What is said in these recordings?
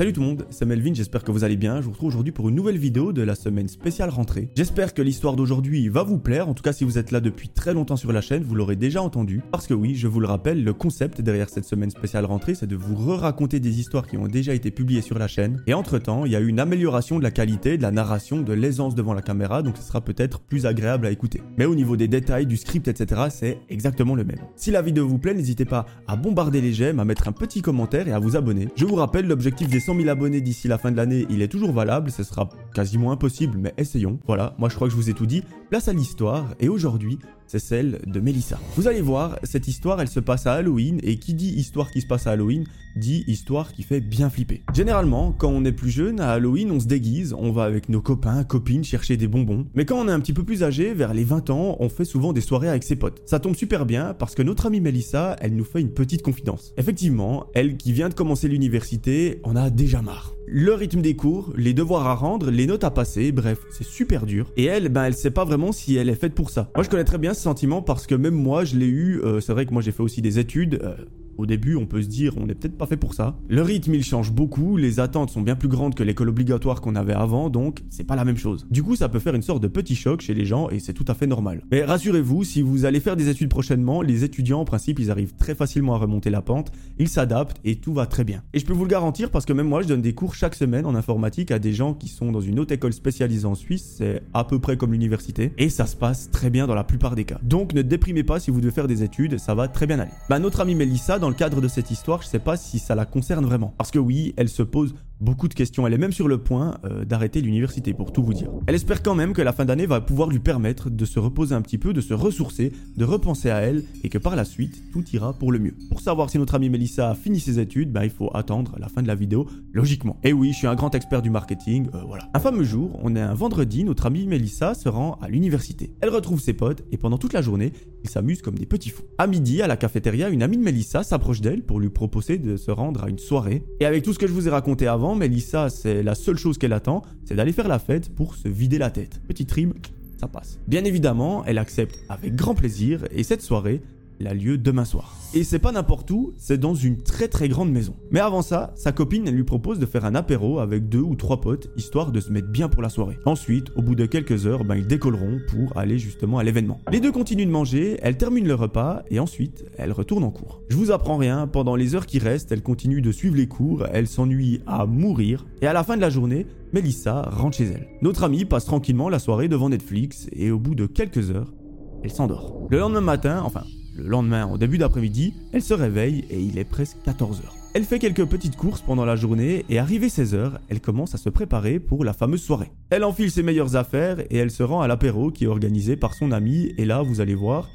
Salut tout le monde, c'est Melvin, j'espère que vous allez bien. Je vous retrouve aujourd'hui pour une nouvelle vidéo de la semaine spéciale rentrée. J'espère que l'histoire d'aujourd'hui va vous plaire. En tout cas, si vous êtes là depuis très longtemps sur la chaîne, vous l'aurez déjà entendu. Parce que oui, je vous le rappelle, le concept derrière cette semaine spéciale rentrée, c'est de vous re-raconter des histoires qui ont déjà été publiées sur la chaîne. Et entre-temps, il y a eu une amélioration de la qualité, de la narration, de l'aisance devant la caméra, donc ce sera peut-être plus agréable à écouter. Mais au niveau des détails, du script, etc., c'est exactement le même. Si la vidéo vous plaît, n'hésitez pas à bombarder les j'aime, à mettre un petit commentaire et à vous abonner. Je vous rappelle, l'objectif des 100 000 abonnés d'ici la fin de l'année, il est toujours valable, ce sera quasiment impossible, mais essayons. Voilà, moi je crois que je vous ai tout dit. Place à l'histoire, et aujourd'hui, c'est celle de Melissa. Vous allez voir, cette histoire, elle se passe à Halloween, et qui dit histoire qui se passe à Halloween, dit histoire qui fait bien flipper. Généralement, quand on est plus jeune, à Halloween, on se déguise, on va avec nos copains, copines chercher des bonbons. Mais quand on est un petit peu plus âgé, vers les 20 ans, on fait souvent des soirées avec ses potes. Ça tombe super bien parce que notre amie Melissa, elle nous fait une petite confidence. Effectivement, elle qui vient de commencer l'université, en a déjà marre le rythme des cours, les devoirs à rendre, les notes à passer, bref, c'est super dur. Et elle, ben elle sait pas vraiment si elle est faite pour ça. Moi je connais très bien ce sentiment parce que même moi je l'ai eu, euh, c'est vrai que moi j'ai fait aussi des études, euh, au début, on peut se dire, on n'est peut-être pas fait pour ça. Le rythme, il change beaucoup, les attentes sont bien plus grandes que l'école obligatoire qu'on avait avant, donc c'est pas la même chose. Du coup, ça peut faire une sorte de petit choc chez les gens et c'est tout à fait normal. Mais rassurez-vous, si vous allez faire des études prochainement, les étudiants, en principe, ils arrivent très facilement à remonter la pente, ils s'adaptent et tout va très bien. Et je peux vous le garantir parce que même moi, je donne des cours chaque semaine en informatique à des gens qui sont dans une haute école spécialisée en Suisse, c'est à peu près comme l'université, et ça se passe très bien dans la plupart des cas. Donc ne déprimez pas si vous devez faire des études, ça va très bien aller. Bah, notre amie Melissa, dans le cadre de cette histoire, je sais pas si ça la concerne vraiment. Parce que oui, elle se pose beaucoup de questions. Elle est même sur le point euh, d'arrêter l'université, pour tout vous dire. Elle espère quand même que la fin d'année va pouvoir lui permettre de se reposer un petit peu, de se ressourcer, de repenser à elle, et que par la suite, tout ira pour le mieux. Pour savoir si notre amie Melissa a fini ses études, bah, il faut attendre la fin de la vidéo, logiquement. Et oui, je suis un grand expert du marketing, euh, voilà. Un fameux jour, on est un vendredi, notre amie Melissa se rend à l'université. Elle retrouve ses potes, et pendant toute la journée, ils s'amusent comme des petits fous. À midi, à la cafétéria, une amie de Melissa s'approche d'elle pour lui proposer de se rendre à une soirée. Et avec tout ce que je vous ai raconté avant, Melissa, c'est la seule chose qu'elle attend, c'est d'aller faire la fête pour se vider la tête. Petite rime, ça passe. Bien évidemment, elle accepte avec grand plaisir et cette soirée, elle a lieu demain soir. Et c'est pas n'importe où, c'est dans une très très grande maison. Mais avant ça, sa copine lui propose de faire un apéro avec deux ou trois potes, histoire de se mettre bien pour la soirée. Ensuite, au bout de quelques heures, ben, ils décolleront pour aller justement à l'événement. Les deux continuent de manger, elles terminent le repas et ensuite, elles retournent en cours. Je vous apprends rien, pendant les heures qui restent, elles continuent de suivre les cours, elles s'ennuient à mourir, et à la fin de la journée, Melissa rentre chez elle. Notre amie passe tranquillement la soirée devant Netflix et au bout de quelques heures, elle s'endort. Le lendemain matin, enfin le lendemain, au début d'après-midi, elle se réveille et il est presque 14h. Elle fait quelques petites courses pendant la journée et arrivée 16h, elle commence à se préparer pour la fameuse soirée. Elle enfile ses meilleures affaires et elle se rend à l'apéro qui est organisé par son ami et là, vous allez voir,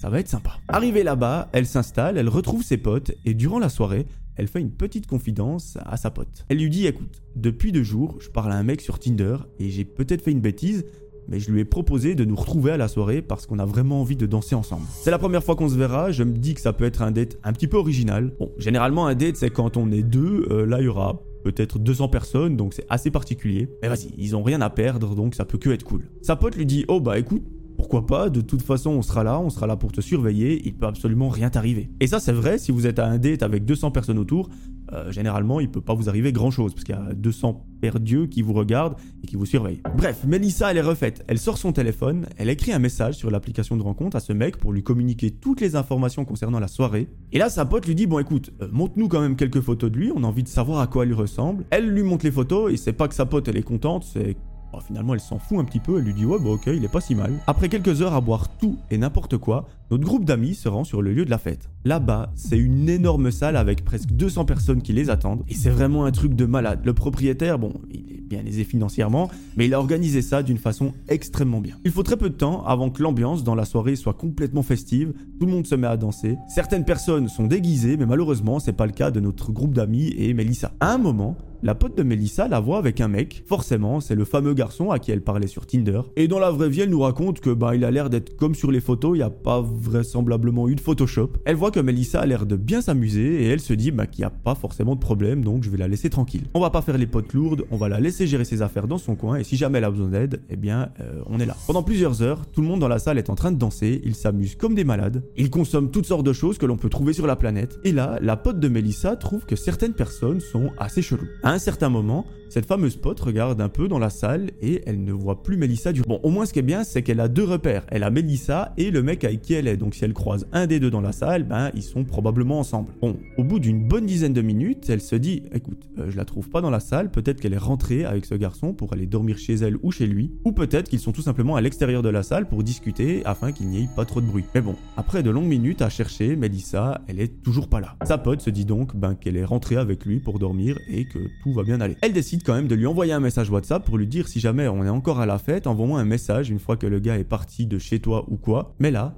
ça va être sympa. Arrivée là-bas, elle s'installe, elle retrouve ses potes et durant la soirée, elle fait une petite confidence à sa pote. Elle lui dit écoute, depuis deux jours, je parle à un mec sur Tinder et j'ai peut-être fait une bêtise, mais je lui ai proposé de nous retrouver à la soirée parce qu'on a vraiment envie de danser ensemble. C'est la première fois qu'on se verra, je me dis que ça peut être un date un petit peu original. Bon, généralement un date c'est quand on est deux, euh, là il y aura peut-être 200 personnes, donc c'est assez particulier. Mais vas-y, ils ont rien à perdre, donc ça peut que être cool. Sa pote lui dit, oh bah écoute, pourquoi pas, de toute façon on sera là, on sera là pour te surveiller, il peut absolument rien t'arriver. Et ça c'est vrai, si vous êtes à un date avec 200 personnes autour, euh, généralement, il peut pas vous arriver grand chose, parce qu'il y a 200 perdieux qui vous regardent et qui vous surveillent. Bref, Melissa, elle est refaite. Elle sort son téléphone, elle écrit un message sur l'application de rencontre à ce mec pour lui communiquer toutes les informations concernant la soirée. Et là, sa pote lui dit Bon, écoute, euh, montre-nous quand même quelques photos de lui, on a envie de savoir à quoi il ressemble. Elle lui montre les photos, et c'est pas que sa pote, elle est contente, c'est Oh, finalement, elle s'en fout un petit peu, elle lui dit ouais bah ok, il est pas si mal. Après quelques heures à boire tout et n'importe quoi, notre groupe d'amis se rend sur le lieu de la fête. Là-bas, c'est une énorme salle avec presque 200 personnes qui les attendent, et c'est vraiment un truc de malade. Le propriétaire, bon, il est bien aisé financièrement, mais il a organisé ça d'une façon extrêmement bien. Il faut très peu de temps avant que l'ambiance dans la soirée soit complètement festive, tout le monde se met à danser. Certaines personnes sont déguisées, mais malheureusement, c'est pas le cas de notre groupe d'amis et Melissa. À un moment, la pote de Melissa la voit avec un mec. Forcément, c'est le fameux garçon à qui elle parlait sur Tinder. Et dans la vraie vie, elle nous raconte que bah il a l'air d'être comme sur les photos, il n'y a pas vraisemblablement eu de Photoshop. Elle voit que Melissa a l'air de bien s'amuser et elle se dit bah qu'il n'y a pas forcément de problème, donc je vais la laisser tranquille. On va pas faire les potes lourdes, on va la laisser gérer ses affaires dans son coin et si jamais elle a besoin d'aide, eh bien euh, on est là. Pendant plusieurs heures, tout le monde dans la salle est en train de danser, ils s'amusent comme des malades, ils consomment toutes sortes de choses que l'on peut trouver sur la planète. Et là, la pote de Melissa trouve que certaines personnes sont assez cheloues À un certain moment, cette fameuse pote regarde un peu dans la salle et elle ne voit plus Melissa du Bon, au moins ce qui est bien, c'est qu'elle a deux repères. Elle a Melissa et le mec avec qui elle est. Donc si elle croise un des deux dans la salle, ils sont probablement ensemble. Bon, au bout d'une bonne dizaine de minutes, elle se dit écoute, euh, je la trouve pas dans la salle, peut-être qu'elle est rentrée avec ce garçon pour aller dormir chez elle ou chez lui, ou peut-être qu'ils sont tout simplement à l'extérieur de la salle pour discuter afin qu'il n'y ait pas trop de bruit. Mais bon, après de longues minutes à chercher, Melissa, elle est toujours pas là. Sa pote se dit donc ben, qu'elle est rentrée avec lui pour dormir et que tout va bien aller. Elle décide quand même de lui envoyer un message WhatsApp pour lui dire si jamais on est encore à la fête, envoie-moi un message une fois que le gars est parti de chez toi ou quoi. Mais là,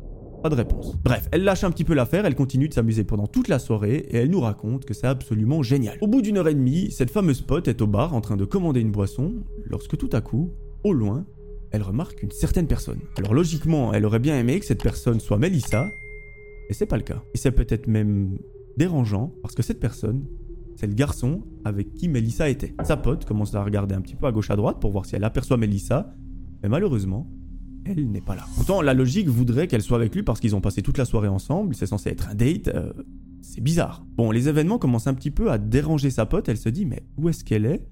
de réponse. Bref, elle lâche un petit peu l'affaire, elle continue de s'amuser pendant toute la soirée et elle nous raconte que c'est absolument génial. Au bout d'une heure et demie, cette fameuse pote est au bar en train de commander une boisson lorsque tout à coup, au loin, elle remarque une certaine personne. Alors logiquement, elle aurait bien aimé que cette personne soit Melissa, et c'est pas le cas. Et c'est peut-être même dérangeant parce que cette personne c'est le garçon avec qui Melissa était. Sa pote commence à regarder un petit peu à gauche à droite pour voir si elle aperçoit Melissa, mais malheureusement, elle n'est pas là. Pourtant, la logique voudrait qu'elle soit avec lui parce qu'ils ont passé toute la soirée ensemble, c'est censé être un date, euh, c'est bizarre. Bon, les événements commencent un petit peu à déranger sa pote, elle se dit mais où est-ce qu'elle est?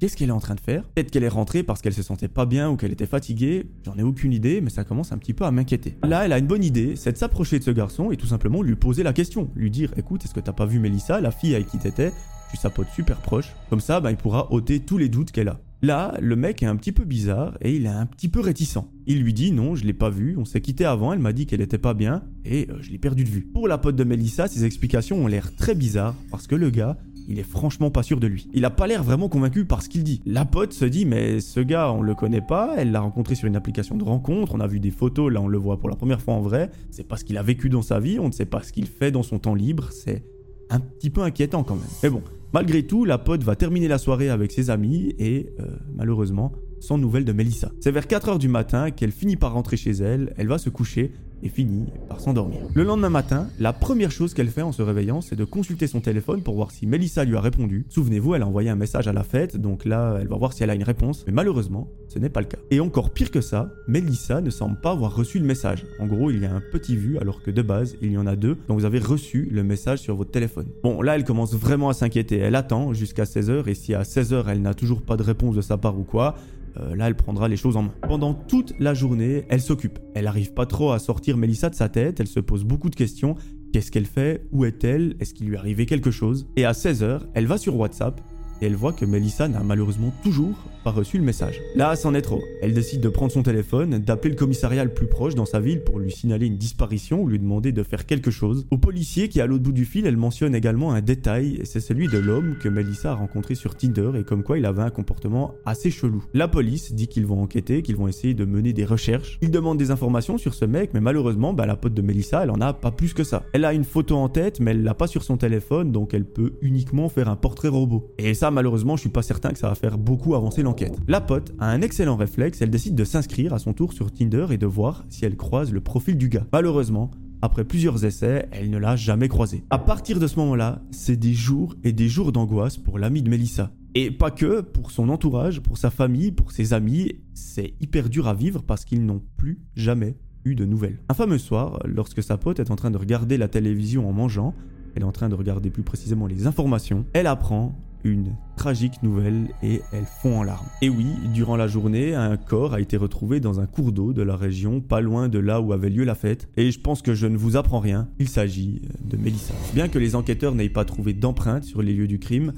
Qu'est-ce qu'elle est en train de faire? Peut-être qu'elle est rentrée parce qu'elle se sentait pas bien ou qu'elle était fatiguée, j'en ai aucune idée, mais ça commence un petit peu à m'inquiéter. Là, elle a une bonne idée, c'est de s'approcher de ce garçon et tout simplement lui poser la question, lui dire écoute, est-ce que t'as pas vu Melissa, la fille avec qui t'étais? Sa pote super proche. Comme ça, bah, il pourra ôter tous les doutes qu'elle a. Là, le mec est un petit peu bizarre et il est un petit peu réticent. Il lui dit non, je l'ai pas vu, on s'est quitté avant, elle m'a dit qu'elle était pas bien et euh, je l'ai perdu de vue. Pour la pote de Melissa, ses explications ont l'air très bizarres parce que le gars, il est franchement pas sûr de lui. Il a pas l'air vraiment convaincu par ce qu'il dit. La pote se dit mais ce gars on le connaît pas, elle l'a rencontré sur une application de rencontre, on a vu des photos, là on le voit pour la première fois en vrai, c'est pas ce qu'il a vécu dans sa vie, on ne sait pas ce qu'il fait dans son temps libre, c'est un petit peu inquiétant quand même. Mais bon, Malgré tout, la pote va terminer la soirée avec ses amis et, euh, malheureusement, sans nouvelles de Melissa. C'est vers 4h du matin qu'elle finit par rentrer chez elle, elle va se coucher et finit par s'endormir. Le lendemain matin, la première chose qu'elle fait en se réveillant, c'est de consulter son téléphone pour voir si Melissa lui a répondu. Souvenez-vous, elle a envoyé un message à la fête, donc là, elle va voir si elle a une réponse, mais malheureusement, ce n'est pas le cas. Et encore pire que ça, Melissa ne semble pas avoir reçu le message. En gros, il y a un petit vu, alors que de base, il y en a deux, donc vous avez reçu le message sur votre téléphone. Bon, là, elle commence vraiment à s'inquiéter. Elle attend jusqu'à 16h, et si à 16h, elle n'a toujours pas de réponse de sa part ou quoi, euh, là elle prendra les choses en main. Pendant toute la journée, elle s'occupe. Elle n'arrive pas trop à sortir Melissa de sa tête, elle se pose beaucoup de questions. Qu'est-ce qu'elle fait? Où est-elle? Est-ce qu'il lui est arrivé quelque chose? Et à 16h, elle va sur WhatsApp et elle voit que Melissa n'a malheureusement toujours pas reçu le message. Là, c'en est trop. Elle décide de prendre son téléphone, d'appeler le commissariat le plus proche dans sa ville pour lui signaler une disparition ou lui demander de faire quelque chose. Au policier qui est à l'autre bout du fil, elle mentionne également un détail, c'est celui de l'homme que Melissa a rencontré sur Tinder et comme quoi il avait un comportement assez chelou. La police dit qu'ils vont enquêter, qu'ils vont essayer de mener des recherches. Ils demandent des informations sur ce mec, mais malheureusement, bah, la pote de Melissa, elle en a pas plus que ça. Elle a une photo en tête, mais elle l'a pas sur son téléphone, donc elle peut uniquement faire un portrait robot. Et ça, malheureusement, je suis pas certain que ça va faire beaucoup avancer l'enquête. La pote a un excellent réflexe, elle décide de s'inscrire à son tour sur Tinder et de voir si elle croise le profil du gars. Malheureusement, après plusieurs essais, elle ne l'a jamais croisé. À partir de ce moment-là, c'est des jours et des jours d'angoisse pour l'ami de Melissa. Et pas que, pour son entourage, pour sa famille, pour ses amis, c'est hyper dur à vivre parce qu'ils n'ont plus jamais eu de nouvelles. Un fameux soir, lorsque sa pote est en train de regarder la télévision en mangeant, elle est en train de regarder plus précisément les informations, elle apprend une tragique nouvelle et elle fond en larmes. Et oui, durant la journée, un corps a été retrouvé dans un cours d'eau de la région, pas loin de là où avait lieu la fête. Et je pense que je ne vous apprends rien, il s'agit de Mélissa. Bien que les enquêteurs n'aient pas trouvé d'empreintes sur les lieux du crime,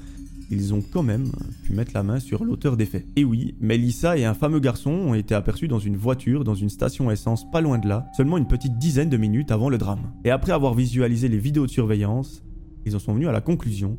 ils ont quand même pu mettre la main sur l'auteur des faits. Et oui, Melissa et un fameux garçon ont été aperçus dans une voiture dans une station essence pas loin de là, seulement une petite dizaine de minutes avant le drame. Et après avoir visualisé les vidéos de surveillance, ils en sont venus à la conclusion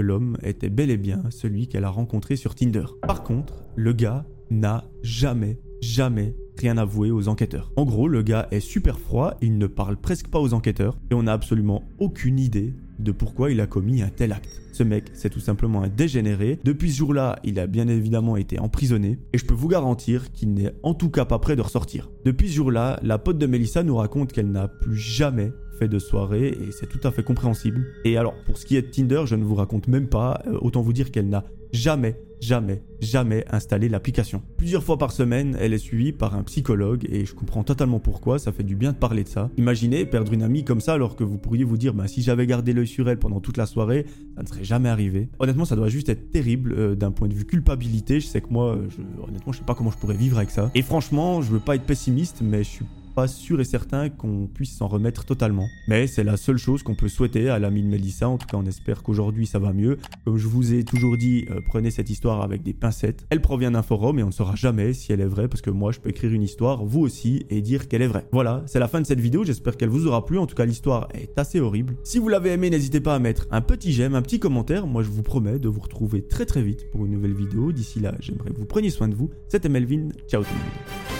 l'homme était bel et bien celui qu'elle a rencontré sur Tinder. Par contre, le gars n'a jamais, jamais rien avoué aux enquêteurs. En gros, le gars est super froid, il ne parle presque pas aux enquêteurs, et on n'a absolument aucune idée de pourquoi il a commis un tel acte. Ce mec, c'est tout simplement un dégénéré. Depuis ce jour-là, il a bien évidemment été emprisonné, et je peux vous garantir qu'il n'est en tout cas pas prêt de ressortir. Depuis ce jour-là, la pote de Melissa nous raconte qu'elle n'a plus jamais de soirée et c'est tout à fait compréhensible. Et alors, pour ce qui est de Tinder, je ne vous raconte même pas, euh, autant vous dire qu'elle n'a jamais, jamais, jamais installé l'application. Plusieurs fois par semaine, elle est suivie par un psychologue et je comprends totalement pourquoi, ça fait du bien de parler de ça. Imaginez perdre une amie comme ça alors que vous pourriez vous dire, bah si j'avais gardé l'œil sur elle pendant toute la soirée, ça ne serait jamais arrivé. Honnêtement, ça doit juste être terrible euh, d'un point de vue culpabilité. Je sais que moi, je, honnêtement, je sais pas comment je pourrais vivre avec ça. Et franchement, je veux pas être pessimiste, mais je suis sûr et certain qu'on puisse s'en remettre totalement. Mais c'est la seule chose qu'on peut souhaiter à l'ami de Mélissa. En tout cas, on espère qu'aujourd'hui ça va mieux. Comme je vous ai toujours dit, euh, prenez cette histoire avec des pincettes. Elle provient d'un forum et on ne saura jamais si elle est vraie parce que moi je peux écrire une histoire, vous aussi, et dire qu'elle est vraie. Voilà, c'est la fin de cette vidéo. J'espère qu'elle vous aura plu. En tout cas, l'histoire est assez horrible. Si vous l'avez aimé, n'hésitez pas à mettre un petit j'aime, un petit commentaire. Moi, je vous promets de vous retrouver très très vite pour une nouvelle vidéo. D'ici là, j'aimerais que vous preniez soin de vous. C'était Melvin. Ciao tout le monde.